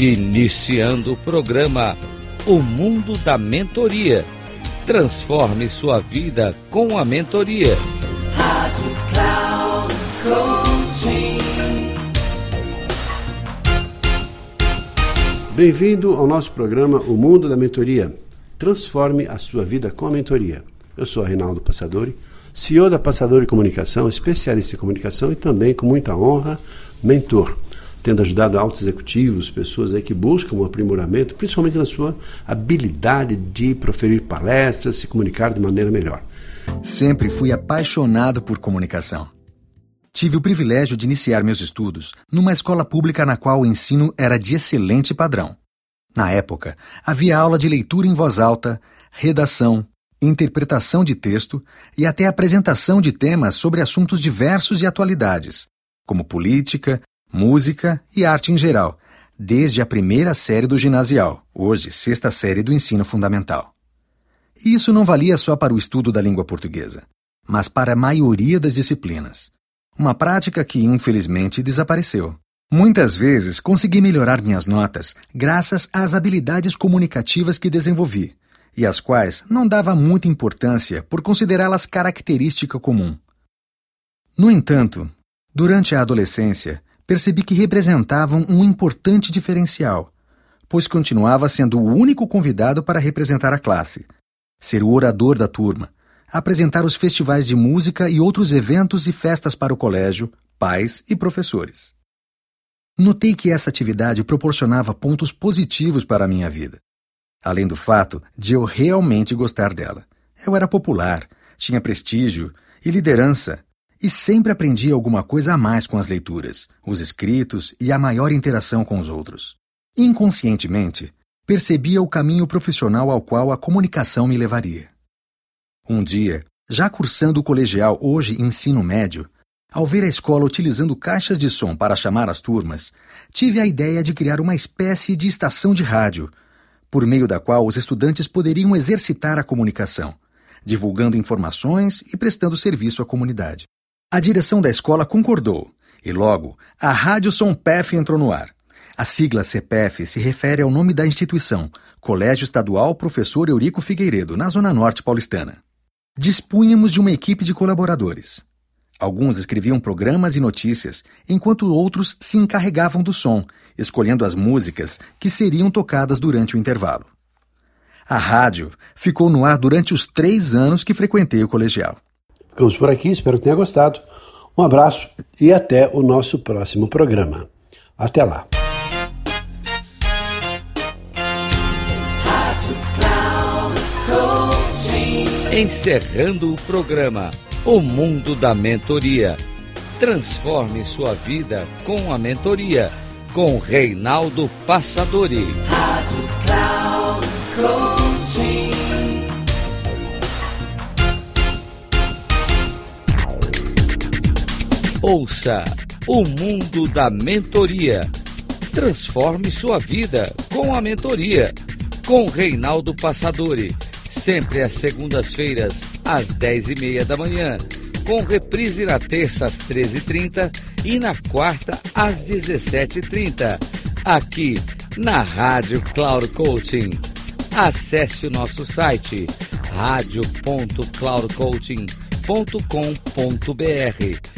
Iniciando o programa O Mundo da Mentoria. Transforme sua vida com a mentoria. Rádio Cloud Coaching. Bem-vindo ao nosso programa O Mundo da Mentoria. Transforme a sua vida com a mentoria. Eu sou Reinaldo Passadori, CEO da Passadori Comunicação, especialista em comunicação e também, com muita honra, mentor tendo ajudado altos executivos, pessoas aí que buscam um aprimoramento, principalmente na sua habilidade de proferir palestras, se comunicar de maneira melhor. Sempre fui apaixonado por comunicação. Tive o privilégio de iniciar meus estudos numa escola pública na qual o ensino era de excelente padrão. Na época, havia aula de leitura em voz alta, redação, interpretação de texto e até apresentação de temas sobre assuntos diversos e atualidades, como política, música e arte em geral, desde a primeira série do ginasial, hoje sexta série do ensino fundamental. E isso não valia só para o estudo da língua portuguesa, mas para a maioria das disciplinas. Uma prática que, infelizmente, desapareceu. Muitas vezes consegui melhorar minhas notas graças às habilidades comunicativas que desenvolvi, e às quais não dava muita importância por considerá-las característica comum. No entanto, durante a adolescência, percebi que representavam um importante diferencial, pois continuava sendo o único convidado para representar a classe, ser o orador da turma, apresentar os festivais de música e outros eventos e festas para o colégio, pais e professores. Notei que essa atividade proporcionava pontos positivos para a minha vida, além do fato de eu realmente gostar dela. Eu era popular, tinha prestígio e liderança e sempre aprendi alguma coisa a mais com as leituras, os escritos e a maior interação com os outros. Inconscientemente, percebia o caminho profissional ao qual a comunicação me levaria. Um dia, já cursando o colegial hoje ensino médio, ao ver a escola utilizando caixas de som para chamar as turmas, tive a ideia de criar uma espécie de estação de rádio, por meio da qual os estudantes poderiam exercitar a comunicação, divulgando informações e prestando serviço à comunidade. A direção da escola concordou e logo a Rádio Som PEF entrou no ar. A sigla CPF se refere ao nome da instituição, Colégio Estadual Professor Eurico Figueiredo, na Zona Norte paulistana. Dispunhamos de uma equipe de colaboradores. Alguns escreviam programas e notícias, enquanto outros se encarregavam do som, escolhendo as músicas que seriam tocadas durante o intervalo. A rádio ficou no ar durante os três anos que frequentei o colegial. Ficamos por aqui, espero que tenha gostado. Um abraço e até o nosso próximo programa. Até lá. Encerrando o programa O Mundo da Mentoria. Transforme sua vida com a mentoria com Reinaldo Passadori. Rádio Cloud Coaching. Ouça o mundo da mentoria. Transforme sua vida com a mentoria. Com Reinaldo Passadori. Sempre às segundas-feiras, às dez e meia da manhã. Com reprise na terça às 13h30 e na quarta às 17h30. Aqui na Rádio Cloud Coaching. Acesse o nosso site radio.cloudcoaching.com.br